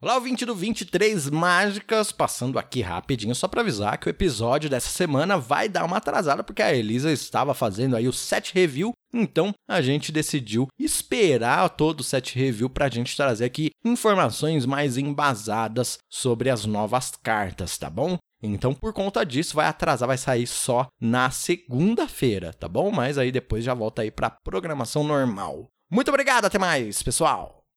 Olá, ouvinte do 23 Mágicas, passando aqui rapidinho só para avisar que o episódio dessa semana vai dar uma atrasada porque a Elisa estava fazendo aí o set review, então a gente decidiu esperar todo o set review para a gente trazer aqui informações mais embasadas sobre as novas cartas, tá bom? Então, por conta disso, vai atrasar, vai sair só na segunda-feira, tá bom? Mas aí depois já volta aí para programação normal. Muito obrigado, até mais, pessoal!